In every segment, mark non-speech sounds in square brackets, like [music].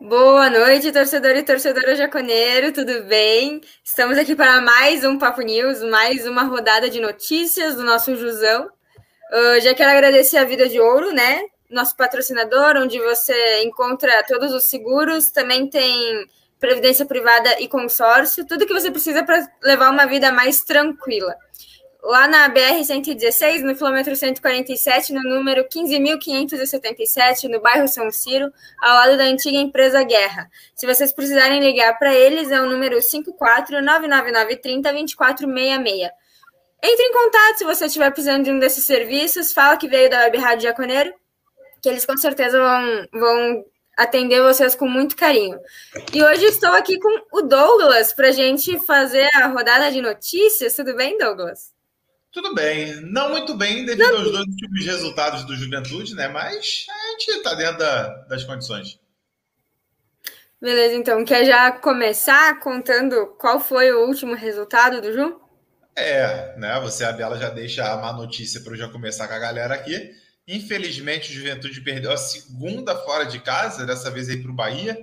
Boa noite, torcedor e torcedora jaconeiro, tudo bem? Estamos aqui para mais um Papo News, mais uma rodada de notícias do nosso Jusão. Uh, já quero agradecer a Vida de Ouro, né? Nosso patrocinador, onde você encontra todos os seguros, também tem previdência privada e consórcio, tudo que você precisa para levar uma vida mais tranquila lá na BR-116, no quilômetro 147, no número 15.577, no bairro São Ciro, ao lado da antiga empresa Guerra. Se vocês precisarem ligar para eles, é o número 54999302466. Entre em contato se você estiver precisando de um desses serviços, fala que veio da Web Rádio Jaconeiro, que eles com certeza vão, vão atender vocês com muito carinho. E hoje estou aqui com o Douglas para a gente fazer a rodada de notícias. Tudo bem, Douglas? Tudo bem, não muito bem devido não. aos dois últimos resultados do Juventude, né? Mas a gente está dentro da, das condições. Beleza, então quer já começar contando qual foi o último resultado do Ju? É, né? Você, a Bela, já deixa a má notícia para eu já começar com a galera aqui. Infelizmente, o Juventude perdeu a segunda fora de casa, dessa vez aí para o Bahia.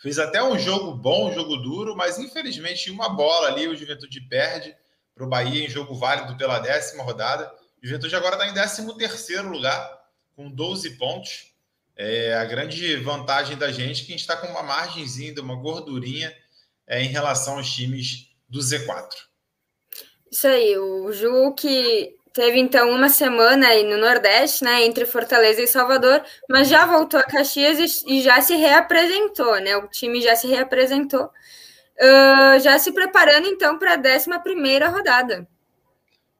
Fez até um jogo bom, um jogo duro, mas infelizmente uma bola ali o Juventude perde para o Bahia em jogo válido pela décima rodada. O Juventude agora está em 13 terceiro lugar, com 12 pontos. É a grande vantagem da gente é que a gente está com uma margenzinha, uma gordurinha é, em relação aos times do Z4. Isso aí, o Ju que teve então uma semana aí no Nordeste, né, entre Fortaleza e Salvador, mas já voltou a Caxias e, e já se reapresentou, né? O time já se reapresentou uh, já se preparando então para a 11 rodada.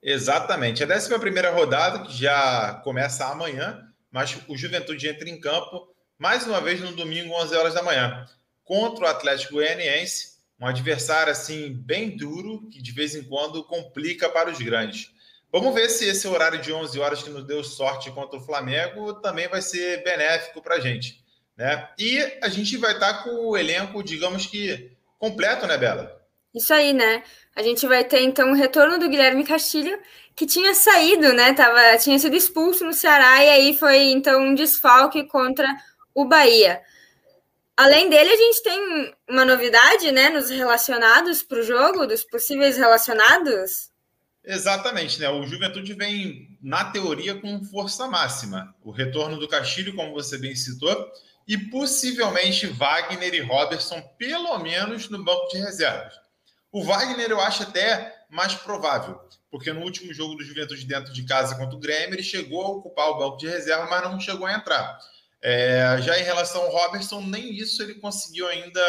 Exatamente, a 11 rodada que já começa amanhã, mas o Juventude entra em campo mais uma vez no domingo, 11 horas da manhã, contra o Atlético Goianiense, um adversário assim bem duro que de vez em quando complica para os grandes. Vamos ver se esse horário de 11 horas que nos deu sorte contra o Flamengo também vai ser benéfico para a gente. Né? E a gente vai estar com o elenco, digamos que completo, né, Bela? Isso aí, né? A gente vai ter então o retorno do Guilherme Castilho, que tinha saído, né? Tava, tinha sido expulso no Ceará e aí foi então um desfalque contra o Bahia. Além dele, a gente tem uma novidade, né, nos relacionados para o jogo, dos possíveis relacionados. Exatamente, né? O Juventude vem, na teoria, com força máxima. O retorno do Castilho, como você bem citou, e possivelmente Wagner e Robertson, pelo menos no banco de reservas. O Wagner eu acho até mais provável, porque no último jogo do Juventude dentro de casa contra o Grêmio, ele chegou a ocupar o banco de reserva, mas não chegou a entrar. É, já em relação ao Robertson, nem isso ele conseguiu ainda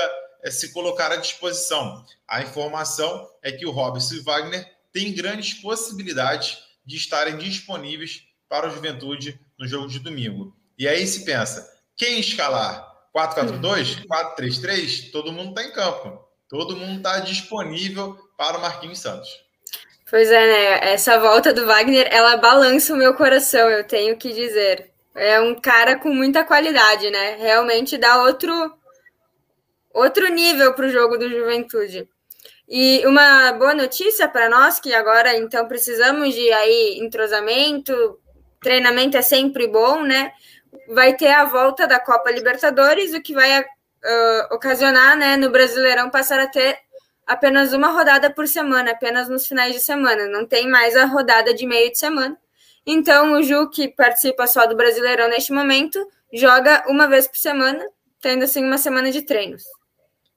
é, se colocar à disposição. A informação é que o Robertson e o Wagner têm grandes possibilidades de estarem disponíveis para o Juventude no jogo de domingo. E aí se pensa, quem escalar 4-4-2, 4-3-3, hum. todo mundo está em campo. Todo mundo está disponível para o Marquinhos Santos. Pois é, né? Essa volta do Wagner, ela balança o meu coração, eu tenho que dizer. É um cara com muita qualidade, né? Realmente dá outro outro nível para o jogo do Juventude. E uma boa notícia para nós que agora então precisamos de aí entrosamento, treinamento é sempre bom, né? Vai ter a volta da Copa Libertadores, o que vai uh, ocasionar, né, no Brasileirão passar a ter apenas uma rodada por semana, apenas nos finais de semana, não tem mais a rodada de meio de semana. Então, o Ju, que participa só do Brasileirão neste momento, joga uma vez por semana, tendo assim uma semana de treinos.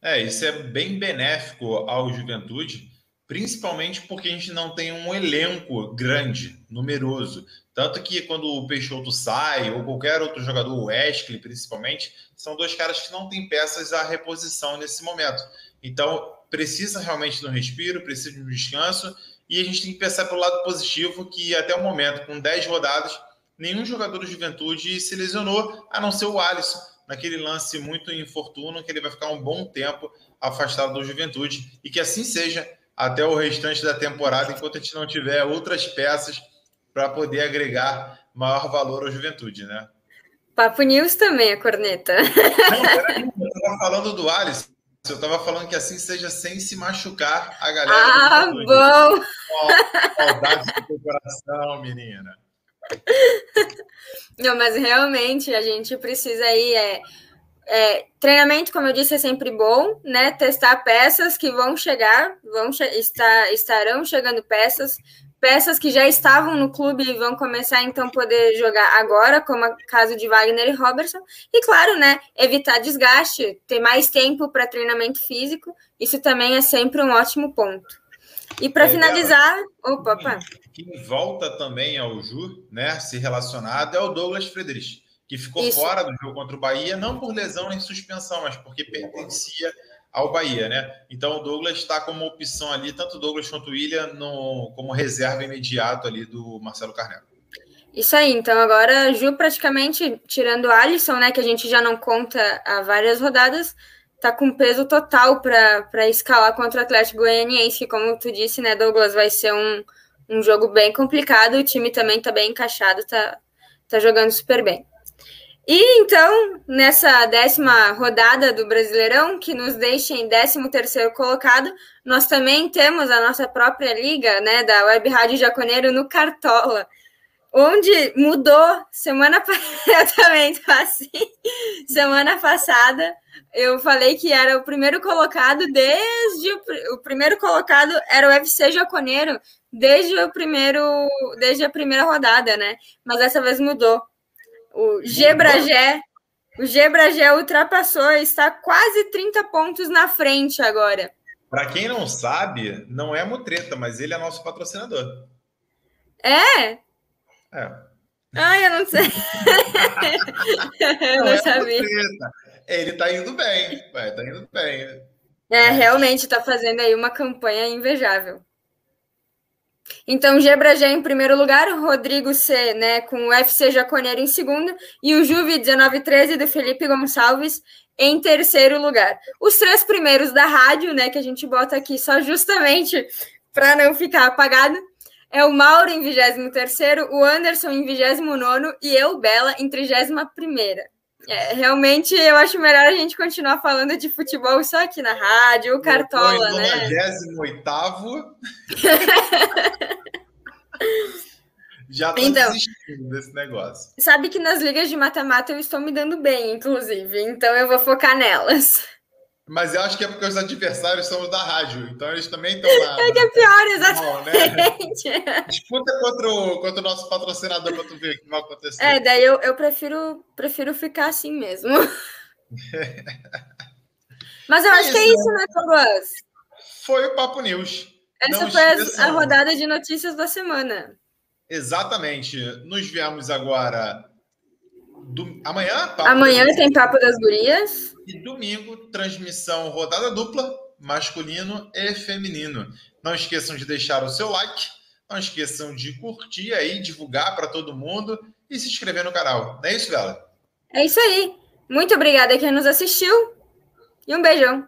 É, isso é bem benéfico ao Juventude, principalmente porque a gente não tem um elenco grande, numeroso. Tanto que quando o Peixoto sai, ou qualquer outro jogador, o Wesley principalmente, são dois caras que não têm peças à reposição nesse momento. Então, precisa realmente de um respiro, precisa de um descanso, e a gente tem que pensar pelo lado positivo que até o momento, com 10 rodadas, nenhum jogador do Juventude se lesionou, a não ser o Alisson, naquele lance muito infortuno, que ele vai ficar um bom tempo afastado do Juventude, e que assim seja até o restante da temporada, enquanto a gente não tiver outras peças para poder agregar maior valor à juventude, né? Papo News também, a corneta. Não, peraí, eu estava falando do Alisson. Eu estava falando que assim seja sem se machucar a galera. Ah, bom! saudade do teu coração, menina. Não, mas realmente a gente precisa aí é, é, treinamento, como eu disse, é sempre bom, né? Testar peças que vão chegar, vão che estar, estarão chegando peças, peças que já estavam no clube e vão começar então poder jogar agora, como o caso de Wagner e Robertson. E claro, né, evitar desgaste, ter mais tempo para treinamento físico, isso também é sempre um ótimo ponto. E para é, finalizar, opa, opa. Quem volta também ao Ju, né, se relacionado é o Douglas Friedrich, que ficou isso. fora do jogo contra o Bahia, não por lesão nem suspensão, mas porque pertencia ao Bahia, né? Então o Douglas está como opção ali, tanto o Douglas quanto o William, no, como reserva imediato ali do Marcelo Carneiro. Isso aí, então agora Ju praticamente, tirando o Alisson, né, que a gente já não conta há várias rodadas, tá com peso total para escalar contra o Atlético Goianiense, que como tu disse, né, Douglas, vai ser um, um jogo bem complicado, o time também tá bem encaixado, tá, tá jogando super bem. E então, nessa décima rodada do Brasileirão, que nos deixa em 13 terceiro colocado, nós também temos a nossa própria liga, né, da Web Rádio Jaconeiro no Cartola, onde mudou semana [laughs] passada, também assim, semana passada, eu falei que era o primeiro colocado desde o, o primeiro colocado era o UFC Jaconeiro desde o primeiro, desde a primeira rodada, né? Mas dessa vez mudou. O Gebragé, o Gebragé ultrapassou, está quase 30 pontos na frente agora. Para quem não sabe, não é Mutreta, mas ele é nosso patrocinador. É? É. Ai, eu não sei. [laughs] eu não, não é sabia. Ele tá indo bem, vai, tá indo bem. É, realmente tá fazendo aí uma campanha invejável. Então, Gebra já em primeiro lugar, o Rodrigo C, né, com o FC Jaconeiro em segundo, e o Juve 1913 do Felipe Gonçalves em terceiro lugar. Os três primeiros da rádio, né, que a gente bota aqui só justamente para não ficar apagado, é o Mauro em 23 o Anderson em 29 e eu, Bela, em 31 é, realmente eu acho melhor a gente continuar falando de futebol só aqui na rádio, o Cartola, eu né? 98 [laughs] Já tô então, desistindo desse negócio. Sabe que nas ligas de mata-mata eu estou me dando bem, inclusive, então eu vou focar nelas. Mas eu acho que é porque os adversários são os da rádio, então eles também estão lá. [laughs] É que é pior, exatamente. Né? [laughs] Disputa contra o, contra o nosso patrocinador para tu ver o que vai acontecer. É, daí eu, eu prefiro, prefiro ficar assim mesmo. [laughs] Mas eu é acho isso, que é isso, né, Douglas? Foi o Papo News. Essa Não foi a, a rodada de notícias da semana. Exatamente. Nos vemos agora do... amanhã. Papo amanhã tem Papo das Gurias. E domingo, transmissão rodada dupla, masculino e feminino. Não esqueçam de deixar o seu like, não esqueçam de curtir aí, divulgar para todo mundo e se inscrever no canal. Não é isso, Bela? É isso aí. Muito obrigada a quem nos assistiu e um beijão.